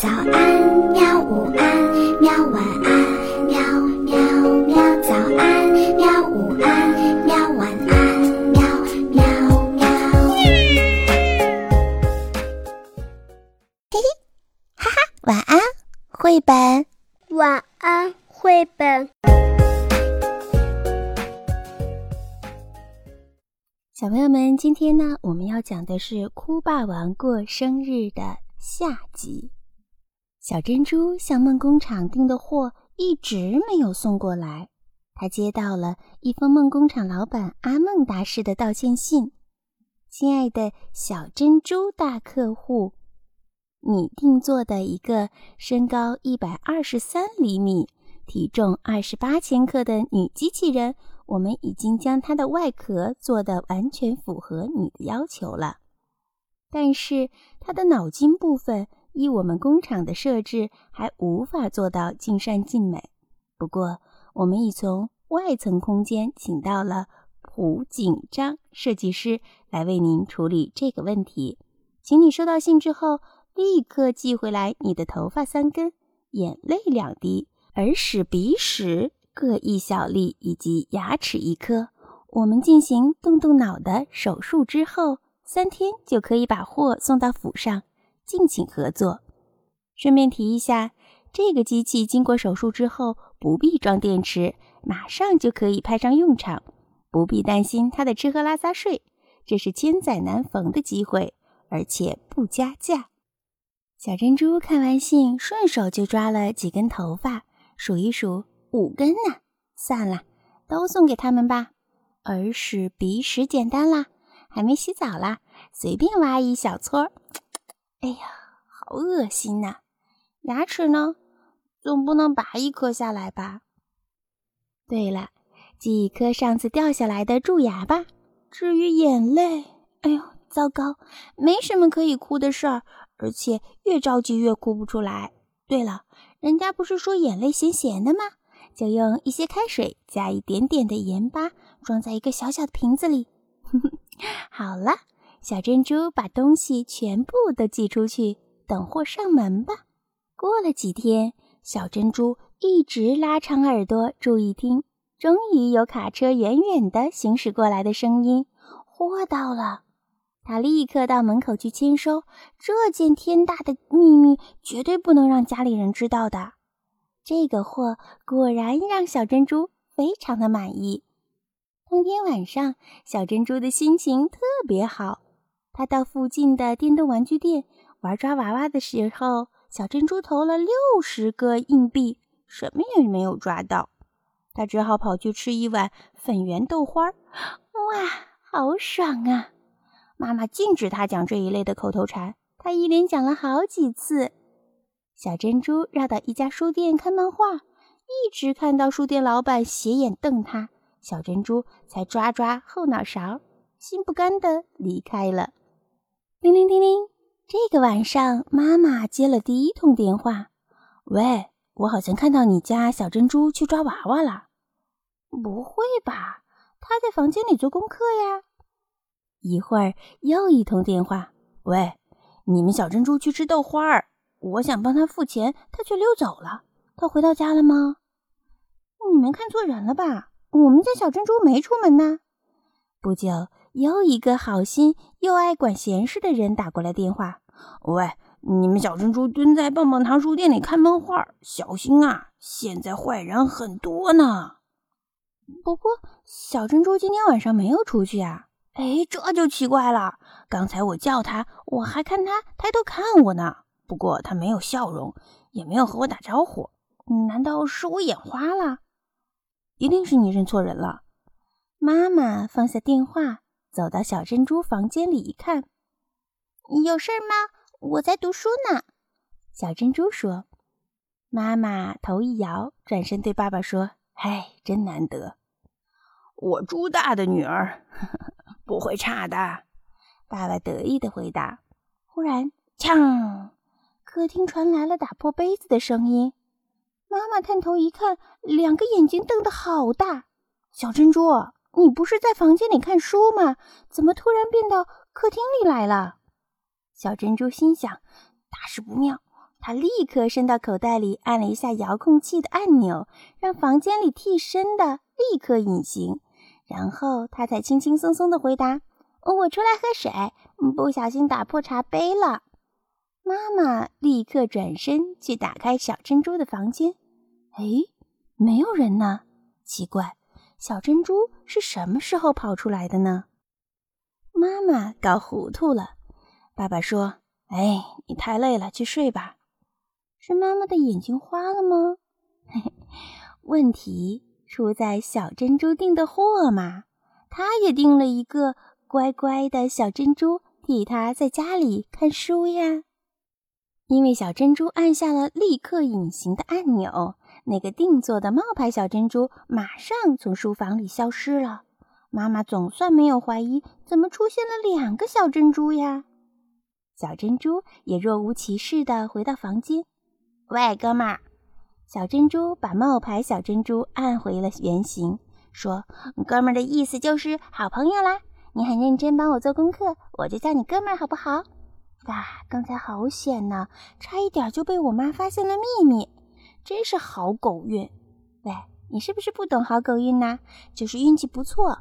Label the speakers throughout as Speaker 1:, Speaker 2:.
Speaker 1: 早安，喵！午安，喵！晚安，喵喵喵！早安，喵！午安，喵！晚安，喵喵喵！嘿嘿，哈哈，晚安，绘本。
Speaker 2: 晚安，绘本。
Speaker 3: 小朋友们，今天呢，我们要讲的是哭霸王过生日的下集。小珍珠向梦工厂订的货一直没有送过来，他接到了一封梦工厂老板阿梦达士的道歉信。亲爱的小珍珠大客户，你定做的一个身高一百二十三厘米、体重二十八千克的女机器人，我们已经将它的外壳做的完全符合你的要求了，但是它的脑筋部分。依我们工厂的设置，还无法做到尽善尽美。不过，我们已从外层空间请到了朴景章设计师来为您处理这个问题。请你收到信之后，立刻寄回来你的头发三根、眼泪两滴、耳屎、鼻屎各一小粒以及牙齿一颗。我们进行动动脑的手术之后，三天就可以把货送到府上。敬请合作。顺便提一下，这个机器经过手术之后不必装电池，马上就可以派上用场，不必担心它的吃喝拉撒睡。这是千载难逢的机会，而且不加价。小珍珠看完信，顺手就抓了几根头发，数一数，五根呢。算了，都送给他们吧。耳屎、鼻屎简单啦，还没洗澡啦，随便挖一小撮儿。哎呀，好恶心呐！牙齿呢？总不能拔一颗下来吧？对了，寄一颗上次掉下来的蛀牙吧。至于眼泪，哎呦，糟糕，没什么可以哭的事儿，而且越着急越哭不出来。对了，人家不是说眼泪咸咸的吗？就用一些开水加一点点的盐巴，装在一个小小的瓶子里。好了。小珍珠把东西全部都寄出去，等货上门吧。过了几天，小珍珠一直拉长耳朵注意听，终于有卡车远远地行驶过来的声音。货到了，他立刻到门口去签收。这件天大的秘密绝对不能让家里人知道的。这个货果然让小珍珠非常的满意。当天晚上，小珍珠的心情特别好。他到附近的电动玩具店玩抓娃娃的时候，小珍珠投了六十个硬币，什么也没有抓到。他只好跑去吃一碗粉圆豆花。哇，好爽啊！妈妈禁止他讲这一类的口头禅，他一连讲了好几次。小珍珠绕到一家书店看漫画，一直看到书店老板斜眼瞪他，小珍珠才抓抓后脑勺，心不甘的离开了。叮铃叮铃，这个晚上妈妈接了第一通电话。喂，我好像看到你家小珍珠去抓娃娃了。不会吧？她在房间里做功课呀。一会儿又一通电话。喂，你们小珍珠去吃豆花儿，我想帮她付钱，她却溜走了。她回到家了吗？你们看错人了吧？我们家小珍珠没出门呢。不久。又一个好心又爱管闲事的人打过来电话：“喂，你们小珍珠蹲在棒棒糖书店里看漫画，小心啊！现在坏人很多呢。”不过，小珍珠今天晚上没有出去啊。哎，这就奇怪了。刚才我叫他，我还看他抬头看我呢。不过他没有笑容，也没有和我打招呼。难道是我眼花了？一定是你认错人了。妈妈放下电话。走到小珍珠房间里一看，有事吗？我在读书呢。小珍珠说：“妈妈头一摇，转身对爸爸说：‘唉，真难得，我猪大的女儿 不会差的。’”爸爸得意的回答。忽然，呛！客厅传来了打破杯子的声音。妈妈探头一看，两个眼睛瞪得好大。小珍珠。你不是在房间里看书吗？怎么突然变到客厅里来了？小珍珠心想：大事不妙，他立刻伸到口袋里，按了一下遥控器的按钮，让房间里替身的立刻隐形。然后他才轻轻松松的回答：“我出来喝水，不小心打破茶杯了。”妈妈立刻转身去打开小珍珠的房间。哎，没有人呢。奇怪，小珍珠是什么时候跑出来的呢？妈妈搞糊涂了。爸爸说：“哎，你太累了，去睡吧。”是妈妈的眼睛花了吗？嘿 嘿问题出在小珍珠订的货嘛。她也订了一个乖乖的小珍珠，替她在家里看书呀。因为小珍珠按下了立刻隐形的按钮，那个定做的冒牌小珍珠马上从书房里消失了。妈妈总算没有怀疑，怎么出现了两个小珍珠呀？小珍珠也若无其事地回到房间。喂，哥们儿！小珍珠把冒牌小珍珠按回了原形，说：“哥们儿的意思就是好朋友啦。你很认真帮我做功课，我就叫你哥们儿，好不好？”啊，刚才好险呢，差一点就被我妈发现了秘密，真是好狗运。喂，你是不是不懂好狗运呢？就是运气不错。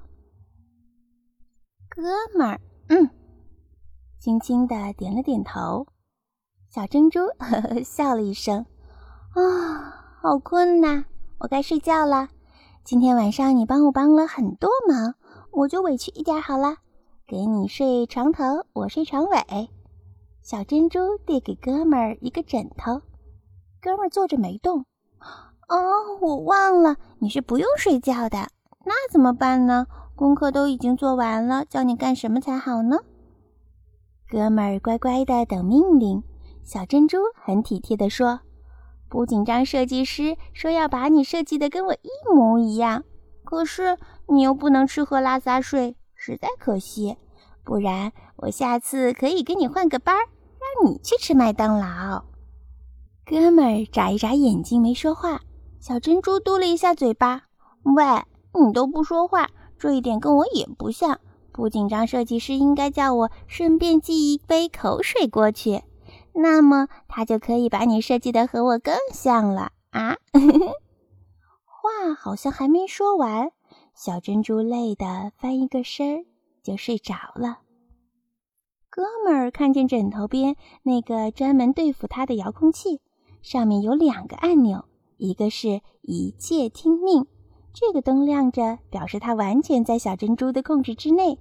Speaker 3: 哥们儿，嗯，轻轻的点了点头。小珍珠呵 呵笑了一声，啊，好困呐，我该睡觉了。今天晚上你帮我帮了很多忙，我就委屈一点好了，给你睡床头，我睡床尾。小珍珠递给哥们儿一个枕头，哥们儿坐着没动。哦，我忘了，你是不用睡觉的，那怎么办呢？功课都已经做完了，叫你干什么才好呢？哥们儿乖乖的等命令。小珍珠很体贴地说：“不紧张，设计师说要把你设计的跟我一模一样。可是你又不能吃喝拉撒睡，实在可惜。不然我下次可以跟你换个班儿，让你去吃麦当劳。”哥们儿眨一眨眼睛没说话。小珍珠嘟了一下嘴巴：“喂，你都不说话，这一点跟我也不像。不紧张，设计师应该叫我顺便寄一杯口水过去。”那么他就可以把你设计的和我更像了啊！话好像还没说完，小珍珠累得翻一个身儿就睡着了。哥们儿看见枕头边那个专门对付他的遥控器，上面有两个按钮，一个是一切听命，这个灯亮着，表示它完全在小珍珠的控制之内；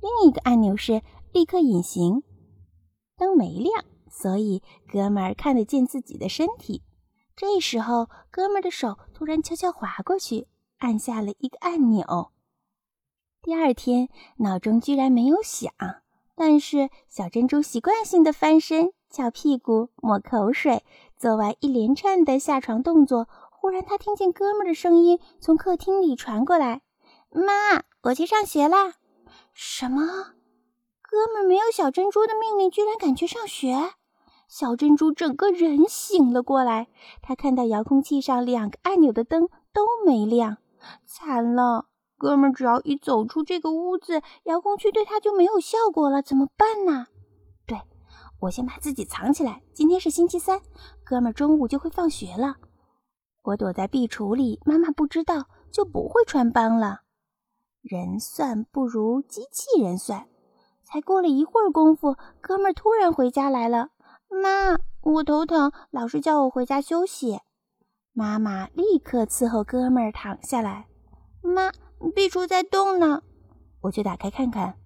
Speaker 3: 另一个按钮是立刻隐形，灯没亮。所以，哥们儿看得见自己的身体。这时候，哥们儿的手突然悄悄滑过去，按下了一个按钮。第二天，闹钟居然没有响，但是小珍珠习惯性的翻身、翘屁股、抹口水，做完一连串的下床动作。忽然，他听见哥们的声音从客厅里传过来：“妈，我去上学啦！”什么？哥们没有小珍珠的命令，居然敢去上学？小珍珠整个人醒了过来，她看到遥控器上两个按钮的灯都没亮，惨了！哥们只要一走出这个屋子，遥控器对他就没有效果了，怎么办呢？我先把自己藏起来。今天是星期三，哥们儿中午就会放学了。我躲在壁橱里，妈妈不知道，就不会穿帮了。人算不如机器人算。才过了一会儿功夫，哥们儿突然回家来了。妈，我头疼，老师叫我回家休息。妈妈立刻伺候哥们儿躺下来。妈，壁橱在动呢，我去打开看看。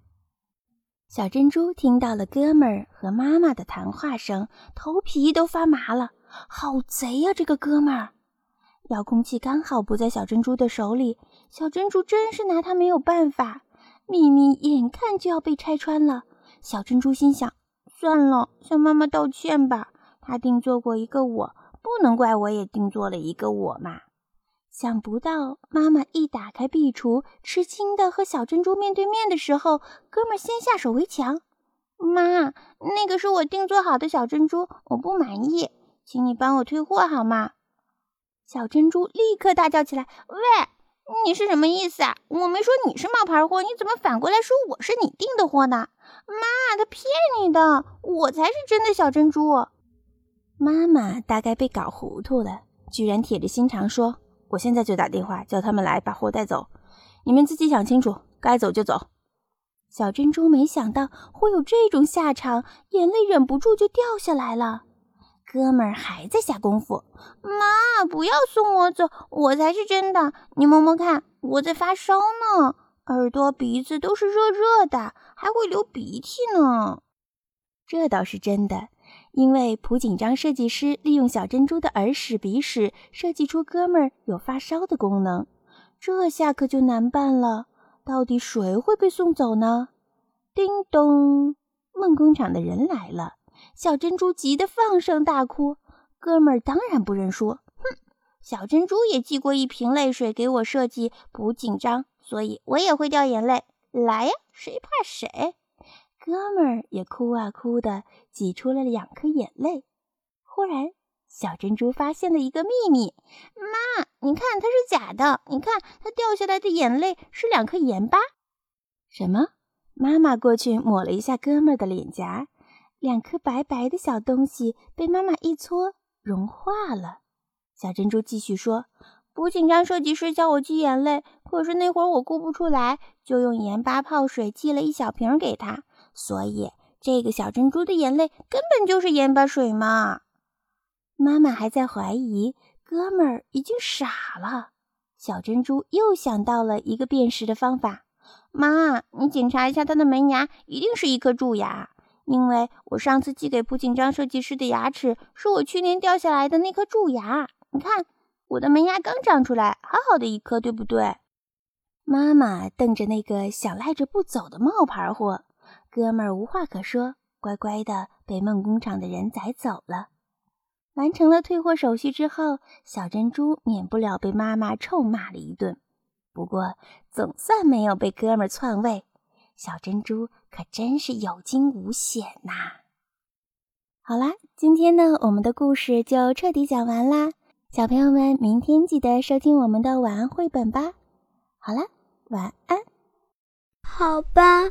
Speaker 3: 小珍珠听到了哥们儿和妈妈的谈话声，头皮都发麻了。好贼呀，这个哥们儿！遥控器刚好不在小珍珠的手里，小珍珠真是拿他没有办法。秘密眼看就要被拆穿了，小珍珠心想。算了，向妈妈道歉吧。她定做过一个我，不能怪我也定做了一个我嘛。想不到妈妈一打开壁橱，吃惊的和小珍珠面对面的时候，哥们先下手为强。妈，那个是我定做好的小珍珠，我不满意，请你帮我退货好吗？小珍珠立刻大叫起来：“喂！”你是什么意思啊？我没说你是冒牌货，你怎么反过来说我是你订的货呢？妈，他骗你的，我才是真的小珍珠。妈妈大概被搞糊涂了，居然铁着心肠说：“我现在就打电话叫他们来把货带走，你们自己想清楚，该走就走。”小珍珠没想到会有这种下场，眼泪忍不住就掉下来了。哥们儿还在下功夫，
Speaker 4: 妈，不要送我走，我才是真的。你摸摸看，我在发烧呢，耳朵、鼻子都是热热的，还会流鼻涕呢。
Speaker 3: 这倒是真的。因为朴锦章设计师利用小珍珠的耳屎、鼻屎设计出哥们儿有发烧的功能，这下可就难办了。到底谁会被送走呢？叮咚，梦工厂的人来了。小珍珠急得放声大哭。哥们儿当然不认输，
Speaker 4: 哼，小珍珠也寄过一瓶泪水给我设计不紧张，所以我也会掉眼泪。来呀，谁怕谁？
Speaker 3: 哥们儿也哭啊哭的，挤出了两颗眼泪。忽然，小珍珠发现了一个秘密：
Speaker 4: 妈，你看它是假的，你看它掉下来的眼泪是两颗盐巴。
Speaker 3: 什么？妈妈过去抹了一下哥们儿的脸颊，两颗白白的小东西被妈妈一搓融化了。小珍珠继续说。
Speaker 4: 不紧张，设计师叫我寄眼泪，可是那会儿我哭不出来，就用盐巴泡水寄了一小瓶给他，所以这个小珍珠的眼泪根本就是盐巴水嘛。
Speaker 3: 妈妈还在怀疑，哥们儿已经傻了。小珍珠又想到了一个辨识的方法，
Speaker 4: 妈，你检查一下他的门牙，一定是一颗蛀牙，因为我上次寄给朴锦章设计师的牙齿是我去年掉下来的那颗蛀牙，你看。我的门牙刚长出来，好好的一颗，对不对？
Speaker 3: 妈妈瞪着那个想赖着不走的冒牌货，哥们儿无话可说，乖乖的被梦工厂的人载走了。完成了退货手续之后，小珍珠免不了被妈妈臭骂了一顿，不过总算没有被哥们儿篡位。小珍珠可真是有惊无险呐！好啦，今天呢，我们的故事就彻底讲完啦。小朋友们，明天记得收听我们的晚安绘本吧。好了，晚安。
Speaker 2: 好吧，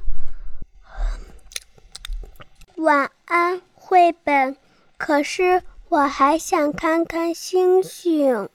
Speaker 2: 晚安绘本。可是我还想看看星星。